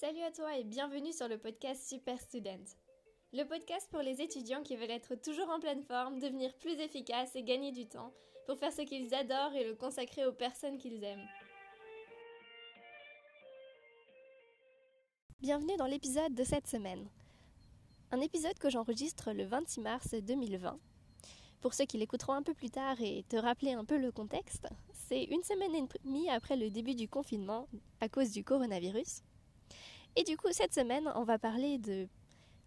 Salut à toi et bienvenue sur le podcast Super Student. Le podcast pour les étudiants qui veulent être toujours en pleine forme, devenir plus efficaces et gagner du temps pour faire ce qu'ils adorent et le consacrer aux personnes qu'ils aiment. Bienvenue dans l'épisode de cette semaine. Un épisode que j'enregistre le 26 mars 2020. Pour ceux qui l'écouteront un peu plus tard et te rappeler un peu le contexte, c'est une semaine et demie après le début du confinement à cause du coronavirus. Et du coup, cette semaine, on va parler de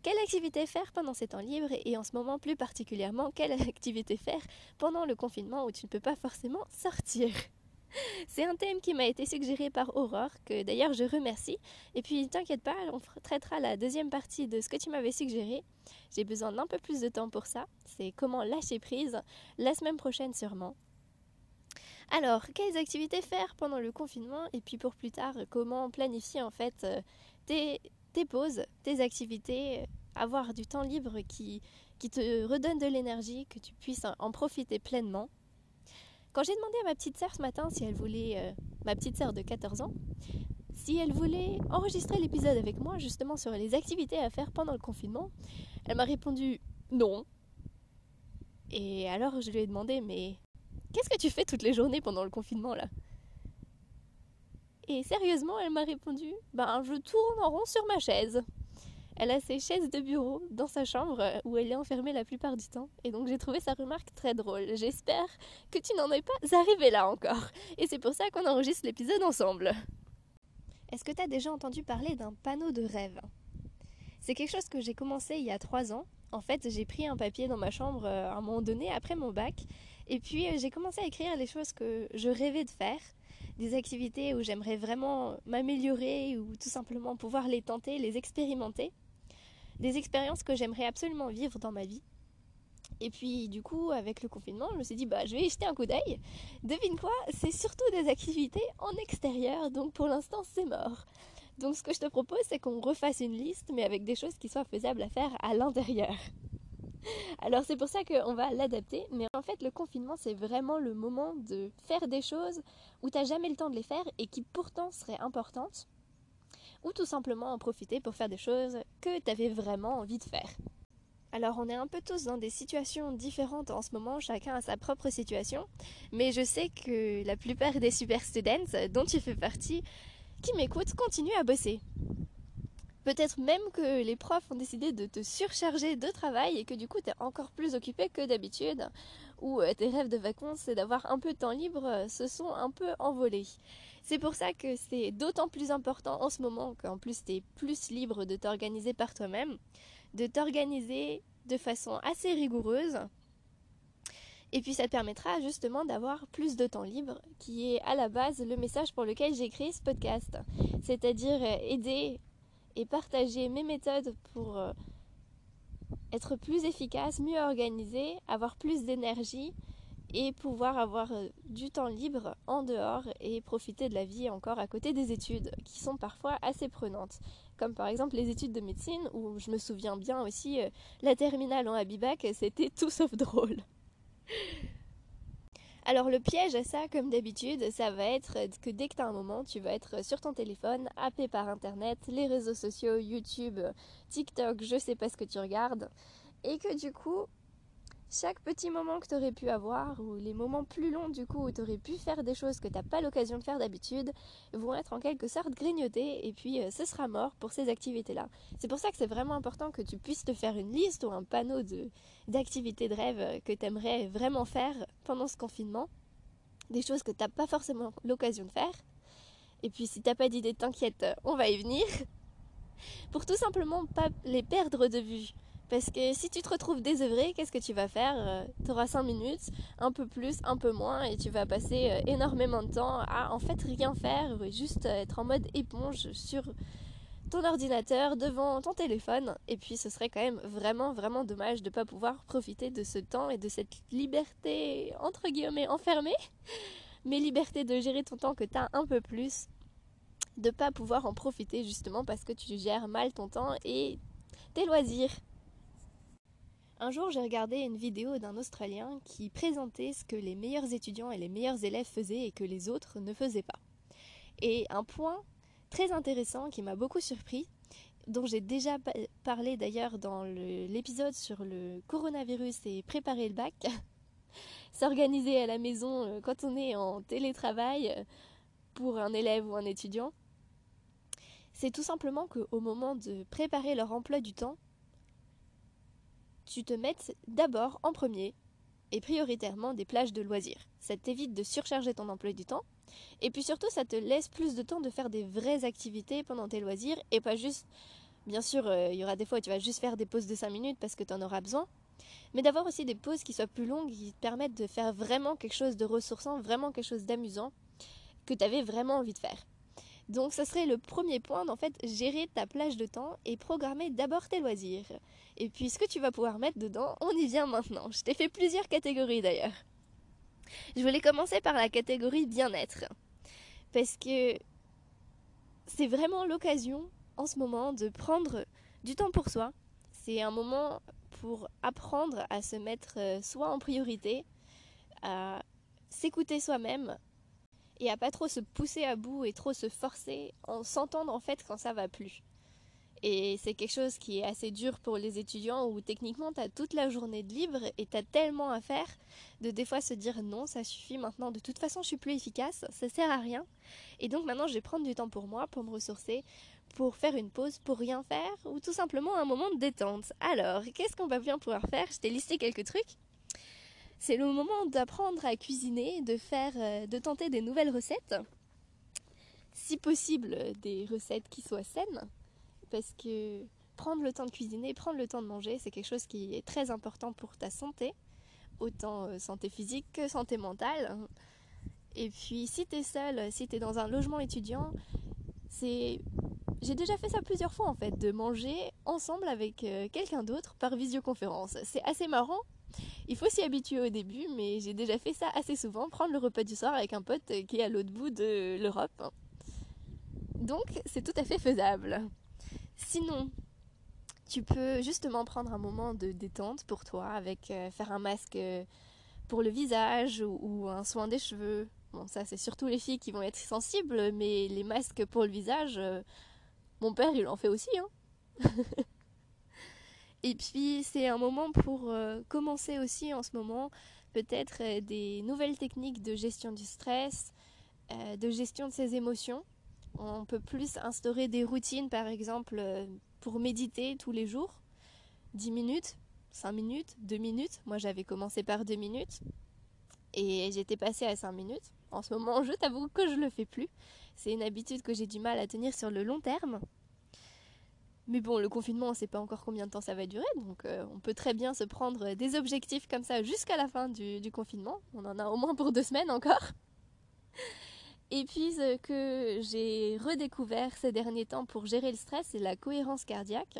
quelle activité faire pendant ces temps libres et en ce moment plus particulièrement quelle activité faire pendant le confinement où tu ne peux pas forcément sortir. C'est un thème qui m'a été suggéré par Aurore, que d'ailleurs je remercie. Et puis t'inquiète pas, on traitera la deuxième partie de ce que tu m'avais suggéré. J'ai besoin d'un peu plus de temps pour ça. C'est comment lâcher prise la semaine prochaine sûrement. Alors, quelles activités faire pendant le confinement et puis pour plus tard, comment planifier en fait euh, tes, pauses, tes activités, avoir du temps libre qui, qui te redonne de l'énergie, que tu puisses en profiter pleinement. Quand j'ai demandé à ma petite sœur ce matin si elle voulait, euh, ma petite sœur de 14 ans, si elle voulait enregistrer l'épisode avec moi justement sur les activités à faire pendant le confinement, elle m'a répondu non. Et alors je lui ai demandé mais qu'est-ce que tu fais toutes les journées pendant le confinement là? Et sérieusement, elle m'a répondu Ben, je tourne en rond sur ma chaise. Elle a ses chaises de bureau dans sa chambre euh, où elle est enfermée la plupart du temps. Et donc j'ai trouvé sa remarque très drôle. J'espère que tu n'en es pas arrivé là encore. Et c'est pour ça qu'on enregistre l'épisode ensemble. Est-ce que tu as déjà entendu parler d'un panneau de rêve? C'est quelque chose que j'ai commencé il y a trois ans. En fait, j'ai pris un papier dans ma chambre euh, à un moment donné après mon bac. Et puis euh, j'ai commencé à écrire les choses que je rêvais de faire des activités où j'aimerais vraiment m'améliorer ou tout simplement pouvoir les tenter, les expérimenter. Des expériences que j'aimerais absolument vivre dans ma vie. Et puis du coup, avec le confinement, je me suis dit, bah, je vais y jeter un coup d'œil. Devine quoi C'est surtout des activités en extérieur, donc pour l'instant, c'est mort. Donc ce que je te propose, c'est qu'on refasse une liste, mais avec des choses qui soient faisables à faire à l'intérieur. Alors c'est pour ça qu'on va l'adapter, mais en fait le confinement c'est vraiment le moment de faire des choses où tu n'as jamais le temps de les faire et qui pourtant seraient importantes, ou tout simplement en profiter pour faire des choses que tu avais vraiment envie de faire. Alors on est un peu tous dans des situations différentes en ce moment, chacun a sa propre situation, mais je sais que la plupart des super students dont tu fais partie, qui m'écoutent, continuent à bosser. Peut-être même que les profs ont décidé de te surcharger de travail et que du coup tu es encore plus occupé que d'habitude, ou euh, tes rêves de vacances et d'avoir un peu de temps libre euh, se sont un peu envolés. C'est pour ça que c'est d'autant plus important en ce moment qu'en plus tu es plus libre de t'organiser par toi-même, de t'organiser de façon assez rigoureuse. Et puis ça te permettra justement d'avoir plus de temps libre, qui est à la base le message pour lequel j'ai créé ce podcast. C'est-à-dire euh, aider et partager mes méthodes pour euh, être plus efficace, mieux organisé, avoir plus d'énergie et pouvoir avoir euh, du temps libre en dehors et profiter de la vie encore à côté des études qui sont parfois assez prenantes. Comme par exemple les études de médecine où je me souviens bien aussi euh, la terminale en Abibac, c'était tout sauf drôle. Alors le piège à ça, comme d'habitude, ça va être que dès que tu un moment, tu vas être sur ton téléphone, happé par Internet, les réseaux sociaux, YouTube, TikTok, je sais pas ce que tu regardes, et que du coup, chaque petit moment que tu aurais pu avoir, ou les moments plus longs du coup où tu aurais pu faire des choses que tu n'as pas l'occasion de faire d'habitude, vont être en quelque sorte grignotés et puis euh, ce sera mort pour ces activités-là. C'est pour ça que c'est vraiment important que tu puisses te faire une liste ou un panneau d'activités de, rêve euh, que tu aimerais vraiment faire pendant ce confinement. Des choses que tu n'as pas forcément l'occasion de faire. Et puis si t'as pas d'idée, t'inquiète, on va y venir. Pour tout simplement pas les perdre de vue. Parce que si tu te retrouves désœuvré, qu'est-ce que tu vas faire? Euh, Tu auras 5 minutes, un peu plus, un peu moins, et tu vas passer euh, énormément de temps à en fait rien faire, juste être en mode éponge sur ton ordinateur, devant ton téléphone. Et puis ce serait quand même vraiment, vraiment dommage de ne pas pouvoir profiter de ce temps et de cette liberté, entre guillemets, enfermée, mais liberté de gérer ton temps que tu as un peu plus de pas pouvoir en profiter justement parce que tu gères mal ton temps et tes loisirs. Un jour, j'ai regardé une vidéo d'un Australien qui présentait ce que les meilleurs étudiants et les meilleurs élèves faisaient et que les autres ne faisaient pas. Et un point très intéressant qui m'a beaucoup surpris, dont j'ai déjà parlé d'ailleurs dans l'épisode sur le coronavirus et préparer le bac. S'organiser à la maison euh, quand on est en télétravail euh, pour un élève ou un étudiant. C'est tout simplement qu'au moment de préparer leur emploi du temps, tu te mettes d'abord en premier et prioritairement des plages de loisirs. Ça t'évite de surcharger ton emploi du temps. Et puis surtout, ça te laisse plus de temps de faire des vraies activités pendant tes loisirs et pas juste. Bien sûr, euh, il y aura des fois où tu vas juste faire des pauses de 5 minutes parce que tu en auras besoin. Mais d'avoir aussi des pauses qui soient plus longues, qui te permettent de faire vraiment quelque chose de ressourçant, vraiment quelque chose d'amusant, que tu avais vraiment envie de faire. Donc ce serait le premier point d'en fait gérer ta plage de temps et programmer d'abord tes loisirs. Et puis ce que tu vas pouvoir mettre dedans, on y vient maintenant. Je t'ai fait plusieurs catégories d'ailleurs. Je voulais commencer par la catégorie bien-être. Parce que c'est vraiment l'occasion en ce moment de prendre du temps pour soi. C'est un moment pour apprendre à se mettre euh, soit en priorité, à s'écouter soi-même, et à pas trop se pousser à bout et trop se forcer en s'entendre en fait quand ça va plus. Et c'est quelque chose qui est assez dur pour les étudiants où techniquement tu as toute la journée de libre et tu as tellement à faire de des fois se dire non, ça suffit maintenant, de toute façon je suis plus efficace, ça sert à rien. Et donc maintenant je vais prendre du temps pour moi, pour me ressourcer, pour faire une pause, pour rien faire ou tout simplement un moment de détente. Alors, qu'est-ce qu'on va bien pouvoir faire? Je t'ai listé quelques trucs. C'est le moment d'apprendre à cuisiner, de faire, euh, de tenter des nouvelles recettes. Si possible, des recettes qui soient saines, parce que prendre le temps de cuisiner, prendre le temps de manger, c'est quelque chose qui est très important pour ta santé, autant euh, santé physique que santé mentale. Et puis, si tu es seul, si tu es dans un logement étudiant, c'est j'ai déjà fait ça plusieurs fois en fait, de manger ensemble avec euh, quelqu'un d'autre par visioconférence. C'est assez marrant il faut s'y habituer au début, mais j'ai déjà fait ça assez souvent, prendre le repas du soir avec un pote qui est à l'autre bout de l'Europe. Donc c'est tout à fait faisable. Sinon, tu peux justement prendre un moment de détente pour toi avec euh, faire un masque euh, pour le visage ou, un soin des cheveux. Bon, ça c'est surtout les filles qui vont être sensibles, mais les masques pour le visage, euh, mon père il en fait aussi. Hein Et puis c'est un moment pour euh, commencer aussi en ce moment peut-être euh, des nouvelles techniques de gestion du stress, euh, de gestion de ses émotions. On peut plus instaurer des routines par exemple pour méditer tous les jours. 10 minutes, 5 minutes, 2 minutes. Moi j'avais commencé par 2 minutes et j'étais passée à 5 minutes. En ce moment je t'avoue que je ne le fais plus. C'est une habitude que j'ai du mal à tenir sur le long terme. Mais bon, le confinement, on ne sait pas encore combien de temps ça va durer, donc euh, on peut très bien se prendre des objectifs comme ça jusqu'à la fin du, confinement. On en a au moins pour deux semaines encore. Et puis ce que j'ai redécouvert ces derniers temps pour gérer le stress, c'est la cohérence cardiaque.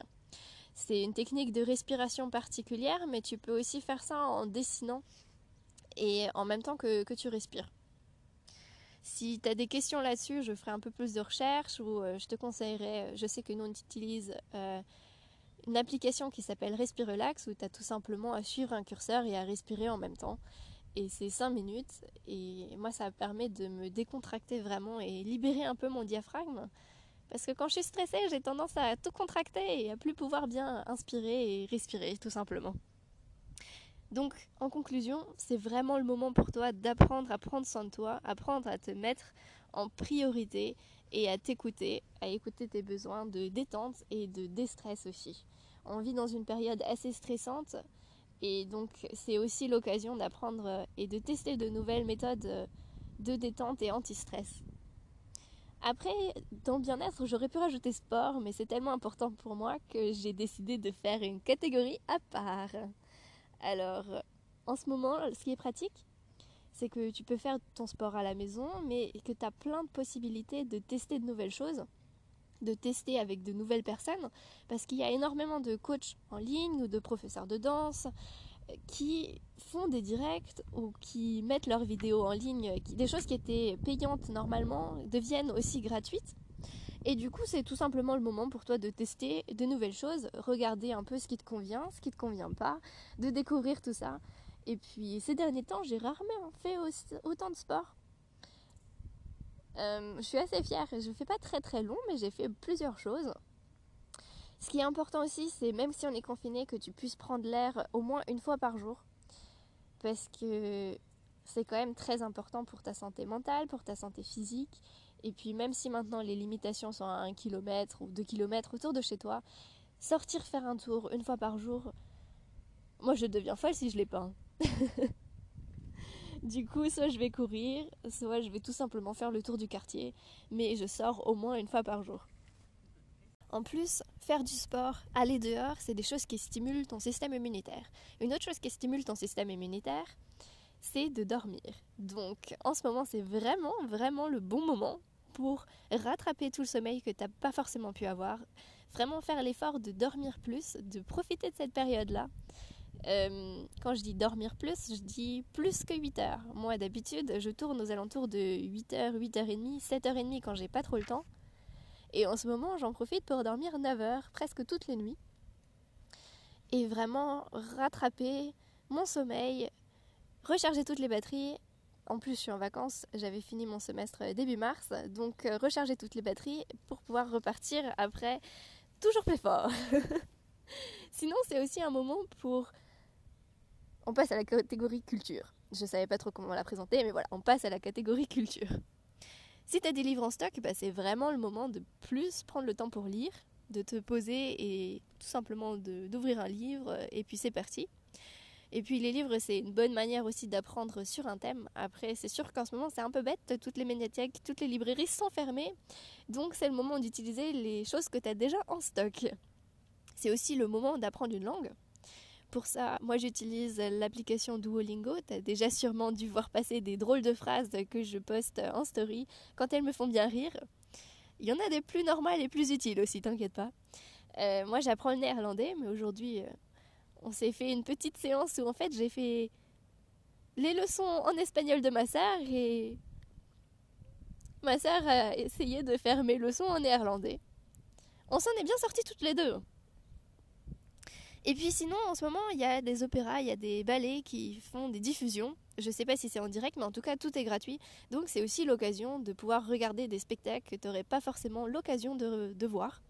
C'est une technique de respiration particulière, mais tu peux aussi faire ça en dessinant et en même temps que tu respires. Si tu as des questions là-dessus, je ferai un peu plus de recherche ou euh, je te conseillerais, euh, je sais que nous on utilise euh, une application qui s'appelle Respirelax où tu as tout simplement à suivre un curseur et à respirer en même temps. Et c'est 5 minutes et moi ça permet de me décontracter vraiment et libérer un peu mon diaphragme. Parce que quand je suis stressée, j'ai tendance à tout contracter et à plus pouvoir bien inspirer et respirer tout simplement. Donc, en conclusion, c'est vraiment le moment pour toi d'apprendre à prendre soin de toi, apprendre à te mettre en priorité et à t'écouter, à écouter tes besoins de détente et de déstress aussi. On vit dans une période assez stressante et donc c'est aussi l'occasion d'apprendre et de tester de nouvelles méthodes de détente et anti-stress. Après, dans bien-être, j'aurais pu rajouter sport, mais c'est tellement important pour moi que j'ai décidé de faire une catégorie à part. Alors, en ce moment, ce qui est pratique, c'est que tu peux faire ton sport à la maison, mais que tu as plein de possibilités de tester de nouvelles choses, de tester avec de nouvelles personnes, parce qu'il y a énormément de coachs en ligne ou de professeurs de danse euh, qui font des directs ou qui mettent leurs vidéos en ligne, des choses qui étaient payantes normalement deviennent aussi gratuites. Et du coup, c'est tout simplement le moment pour toi de tester de nouvelles choses, regarder un peu ce qui te convient, ce qui te convient pas, de découvrir tout ça. Et puis ces derniers temps, j'ai rarement fait autant de sport. Euh, je suis assez fière. Je ne fais pas très très long, mais j'ai fait plusieurs choses. Ce qui est important aussi, c'est même si on est confiné, que tu puisses prendre l'air au moins une fois par jour. Parce que c'est quand même très important pour ta santé mentale, pour ta santé physique. Et puis même si maintenant les limitations sont à 1 km ou 2 km autour de chez toi, sortir faire un tour une fois par jour, moi je deviens folle si je l'ai pas. Hein. du coup, soit je vais courir, soit je vais tout simplement faire le tour du quartier, mais je sors au moins une fois par jour. En plus, faire du sport, aller dehors, c'est des choses qui stimulent ton système immunitaire. Une autre chose qui stimule ton système immunitaire, c'est de dormir. Donc en ce moment, c'est vraiment, vraiment le bon moment pour rattraper tout le sommeil que tu n'as pas forcément pu avoir. Vraiment faire l'effort de dormir plus, de profiter de cette période-là. Euh, quand je dis dormir plus, je dis plus que 8 heures. Moi, d'habitude, je tourne aux alentours de 8 h 8h30, 7h30 quand j'ai pas trop le temps. Et en ce moment, j'en profite pour dormir 9 heures, presque toutes les nuits. Et vraiment rattraper mon sommeil, recharger toutes les batteries. En plus, je suis en vacances, j'avais fini mon semestre début mars, donc euh, recharger toutes les batteries pour pouvoir repartir après toujours plus fort. Sinon, c'est aussi un moment pour. On passe à la catégorie culture. Je savais pas trop comment la présenter, mais voilà, on passe à la catégorie culture. Si tu as des livres en stock, bah, c'est vraiment le moment de plus prendre le temps pour lire, de te poser et tout simplement d'ouvrir un livre, et puis c'est parti. Et puis les livres, c'est une bonne manière aussi d'apprendre sur un thème. Après, c'est sûr qu'en ce moment, c'est un peu bête. Toutes les médiathèques, toutes les librairies sont fermées. Donc c'est le moment d'utiliser les choses que tu as déjà en stock. C'est aussi le moment d'apprendre une langue. Pour ça, moi j'utilise l'application Duolingo. Tu as déjà sûrement dû voir passer des drôles de phrases que je poste en story quand elles me font bien rire. Il y en a des plus normales et plus utiles aussi, t'inquiète pas. Euh, moi j'apprends le néerlandais, mais aujourd'hui euh, on s'est fait une petite séance où en fait j'ai fait les leçons en espagnol de ma sœur et ma sœur a essayé de faire mes leçons en néerlandais. On s'en est bien sortis toutes les deux. Et puis sinon, en ce moment, il y a des opéras, il y a des ballets qui font des diffusions. Je ne sais pas si c'est en direct, mais en tout cas, tout est gratuit. Donc c'est aussi l'occasion de pouvoir regarder des spectacles que tu n'aurais pas forcément l'occasion de, voir.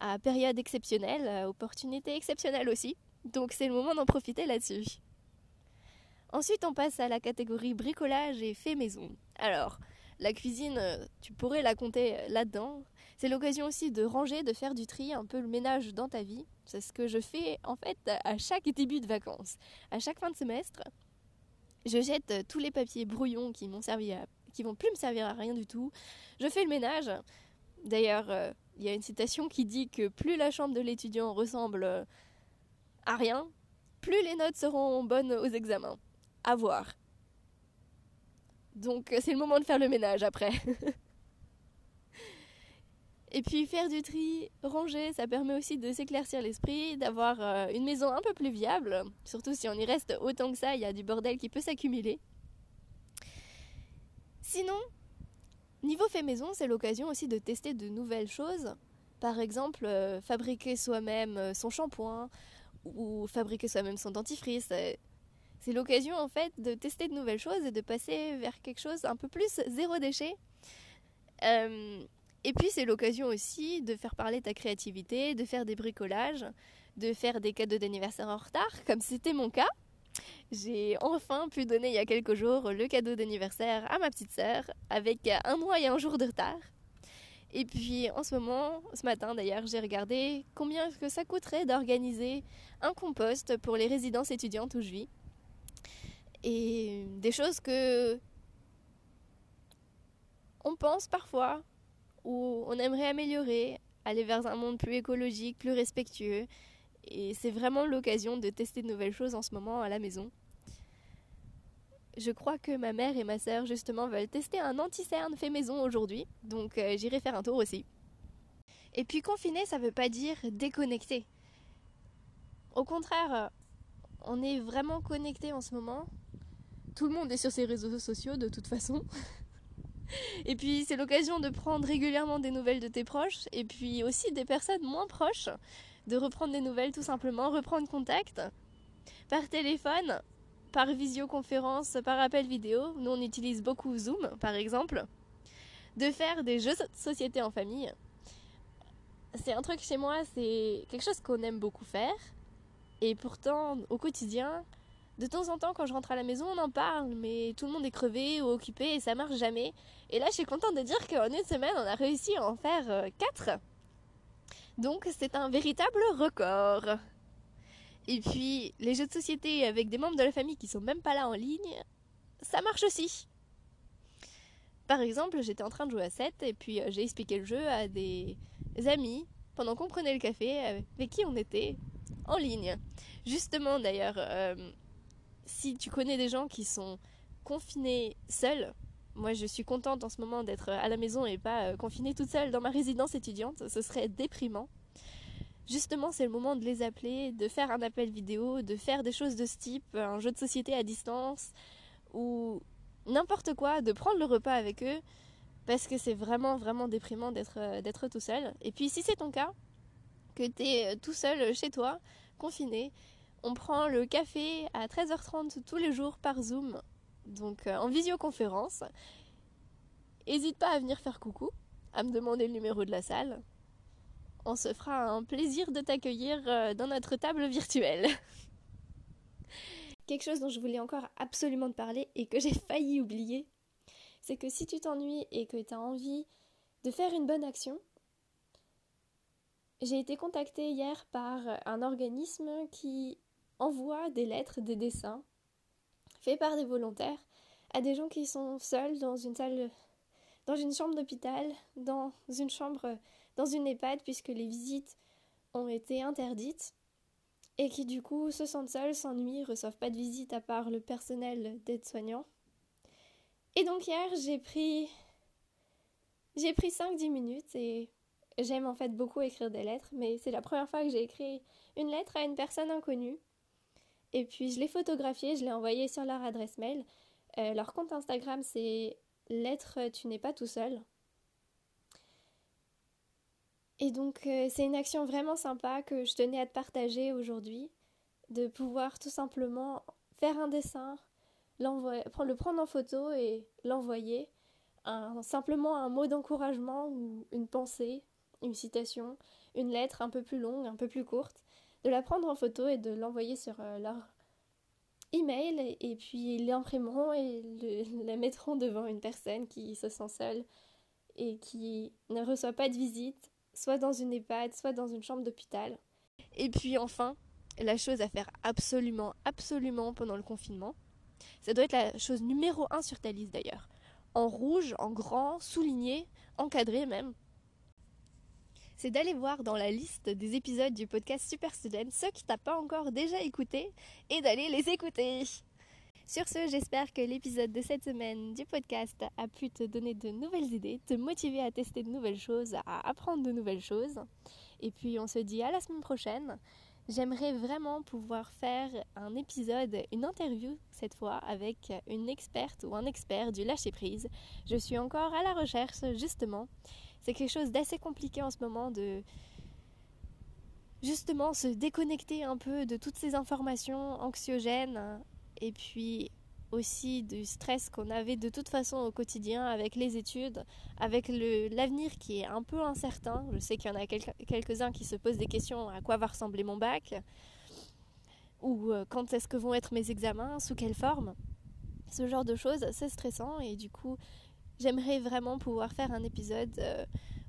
À période exceptionnelle, à opportunité exceptionnelle aussi. Donc c'est le moment d'en profiter là-dessus. Ensuite, on passe à la catégorie bricolage et fait maison. Alors, la cuisine, euh, tu pourrais la compter euh, là-dedans. C'est l'occasion aussi de ranger, de faire du tri, un peu le ménage dans ta vie. C'est ce que je fais en fait à chaque début de vacances. À chaque fin de semestre, je jette euh, tous les papiers brouillons qui m'ont servi à, qui vont plus me servir à rien du tout. Je fais le ménage. D'ailleurs, il y a une citation qui dit que plus la chambre de l'étudiant ressemble rien, plus les notes seront bonnes aux examens. À voir. Donc c'est le moment de faire le ménage après. Et puis faire du tri, ranger, ça permet aussi de s'éclaircir l'esprit, d'avoir euh, une maison un peu plus viable. Surtout si on y reste autant que ça, il y a du bordel qui peut s'accumuler. Sinon, niveau fait maison, c'est l'occasion aussi de tester de nouvelles choses. Par exemple, euh, fabriquer soi-même euh, son shampoing, ou fabriquer soi-même son dentifrice. C'est l'occasion en fait de tester de nouvelles choses et de passer vers quelque chose un peu plus zéro déchet. Euh, et puis c'est l'occasion aussi de faire parler ta créativité, de faire des bricolages, de faire des cadeaux d'anniversaire en retard, comme c'était mon cas. J'ai enfin pu donner il y a quelques jours le cadeau d'anniversaire à ma petite sœur avec un mois et un jour de retard. Et puis en ce moment, ce matin d'ailleurs, j'ai regardé combien que ça coûterait d'organiser un compost pour les résidences étudiantes où je vis. Et des choses que on pense parfois ou on aimerait améliorer, aller vers un monde plus écologique, plus respectueux. Et c'est vraiment l'occasion de tester de nouvelles choses en ce moment à la maison. Je crois que ma mère et ma sœur justement veulent tester un anti-cerne fait maison aujourd'hui, donc euh, j'irai faire un tour aussi. Et puis confiner, ça veut pas dire déconnecter. Au contraire, euh, on est vraiment connecté en ce moment. Tout le monde est sur ses réseaux sociaux de toute façon. et puis c'est l'occasion de prendre régulièrement des nouvelles de tes proches et puis aussi des personnes moins proches, de reprendre des nouvelles tout simplement, reprendre contact par téléphone par visioconférence, par appel vidéo. Nous, on utilise beaucoup Zoom, par exemple. de faire des jeux de société en famille. C'est un truc chez moi, c'est quelque chose qu'on aime beaucoup faire. Et pourtant, au quotidien, de temps en temps, quand je rentre à la maison, on en parle, mais tout le monde est crevé ou occupé et ça marche jamais. Et là, je suis contente de dire qu'en une semaine, on a réussi à en faire 4. Euh, Donc, c'est un véritable record. Et puis, les jeux de société avec des membres de la famille qui sont même pas là en ligne, ça marche aussi. Par exemple, j'étais en train de jouer à 7 et puis euh, j'ai expliqué le jeu à des amis pendant qu'on prenait le café avec qui on était en ligne. Justement d'ailleurs, euh, si tu connais des gens qui sont confinés seuls, moi je suis contente en ce moment d'être à la maison et pas euh, confinée toute seule dans ma résidence étudiante, ce serait déprimant. Justement, c'est le moment de les appeler, de faire un appel vidéo, de faire des choses de ce type, un jeu de société à distance, ou n'importe quoi, de prendre le repas avec eux, parce que c'est vraiment, vraiment déprimant d'être, euh, tout seul. Et puis si c'est ton cas, que tu es euh, tout seul chez toi, confiné, on prend le café à 13h30 tous les jours par Zoom, donc euh, en visioconférence. N'hésite pas à venir faire coucou, à me demander le numéro de la salle. On se fera un plaisir de t'accueillir dans notre table virtuelle. Quelque chose dont je voulais encore absolument te parler et que j'ai failli oublier, c'est que si tu t'ennuies et que tu as envie de faire une bonne action, j'ai été contactée hier par un organisme qui envoie des lettres, des dessins, faits par des volontaires, à des gens qui sont seuls dans une salle, dans une chambre d'hôpital, dans une chambre, dans une EHPAD, puisque les visites ont été interdites et qui du coup se sentent seuls, s'ennuient, reçoivent pas de visite à part le personnel d'aide-soignant. Et donc hier, j'ai pris j'ai pris 5-10 minutes et j'aime en fait beaucoup écrire des lettres, mais c'est la première fois que j'ai écrit une lettre à une personne inconnue. Et puis je l'ai photographiée, je l'ai envoyée sur leur adresse mail. Euh, leur compte Instagram c'est lettre tu n'es pas tout seul. Et donc euh, c'est une action vraiment sympa que je tenais à te partager aujourd'hui, de pouvoir tout simplement faire un dessin, le prendre en photo et l'envoyer, simplement un mot d'encouragement ou une pensée, une citation, une lettre un peu plus longue, un peu plus courte, de la prendre en photo et de l'envoyer sur euh, leur email et, puis ils l'imprimeront et la mettront devant une personne qui se sent seule et qui ne reçoit pas de visite soit dans une EHPAD, soit dans une chambre d'hôpital. Et puis enfin, la chose à faire absolument, absolument pendant le confinement, ça doit être la chose numéro un sur ta liste d'ailleurs. En rouge, en grand, souligné, encadré même. C'est d'aller voir dans la liste des épisodes du podcast Super Student ceux qui t'as pas encore déjà écouté et d'aller les écouter. Sur ce, j'espère que l'épisode de cette semaine du podcast a pu te donner de nouvelles idées, te motiver à tester de nouvelles choses, à apprendre de nouvelles choses. Et puis on se dit à la semaine prochaine. J'aimerais vraiment pouvoir faire un épisode, une interview cette fois avec une experte ou un expert du lâcher prise. Je suis encore à la recherche justement. C'est quelque chose d'assez compliqué en ce moment de justement se déconnecter un peu de toutes ces informations anxiogènes et puis aussi du stress qu'on avait de toute façon au quotidien avec les études, avec l'avenir qui est un peu incertain. Je sais qu'il y en a quelques-uns qui se posent des questions à quoi va ressembler mon bac, ou euh, quand est-ce que vont être mes examens, sous quelle forme? Ce genre de choses, c'est stressant et du coup, j'aimerais vraiment pouvoir faire un épisode euh,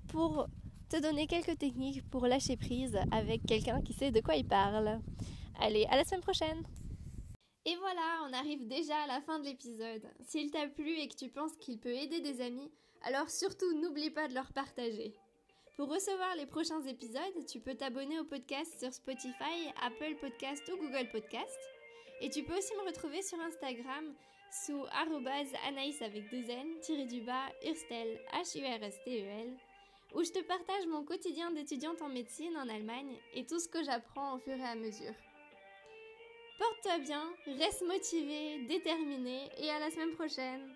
pour te donner quelques techniques pour lâcher prise avec quelqu'un qui sait de quoi il parle. Allez, à la semaine prochaine voilà, on arrive déjà à la fin de l'épisode. S'il t'a plu et que tu penses qu'il peut aider des amis, alors surtout n'oublie pas de leur partager. Pour recevoir les prochains épisodes, tu peux t'abonner au podcast sur Spotify, Apple Podcast ou Google Podcast. Et tu peux aussi me retrouver sur Instagram sous anaïs avec deux n, tiré du bas, urstel, H-U-R-S-T-E-L, où je te partage mon quotidien d'étudiante en médecine en Allemagne et tout ce que j'apprends au fur et à mesure. Porte-toi bien, reste motivé, déterminé et à la semaine prochaine.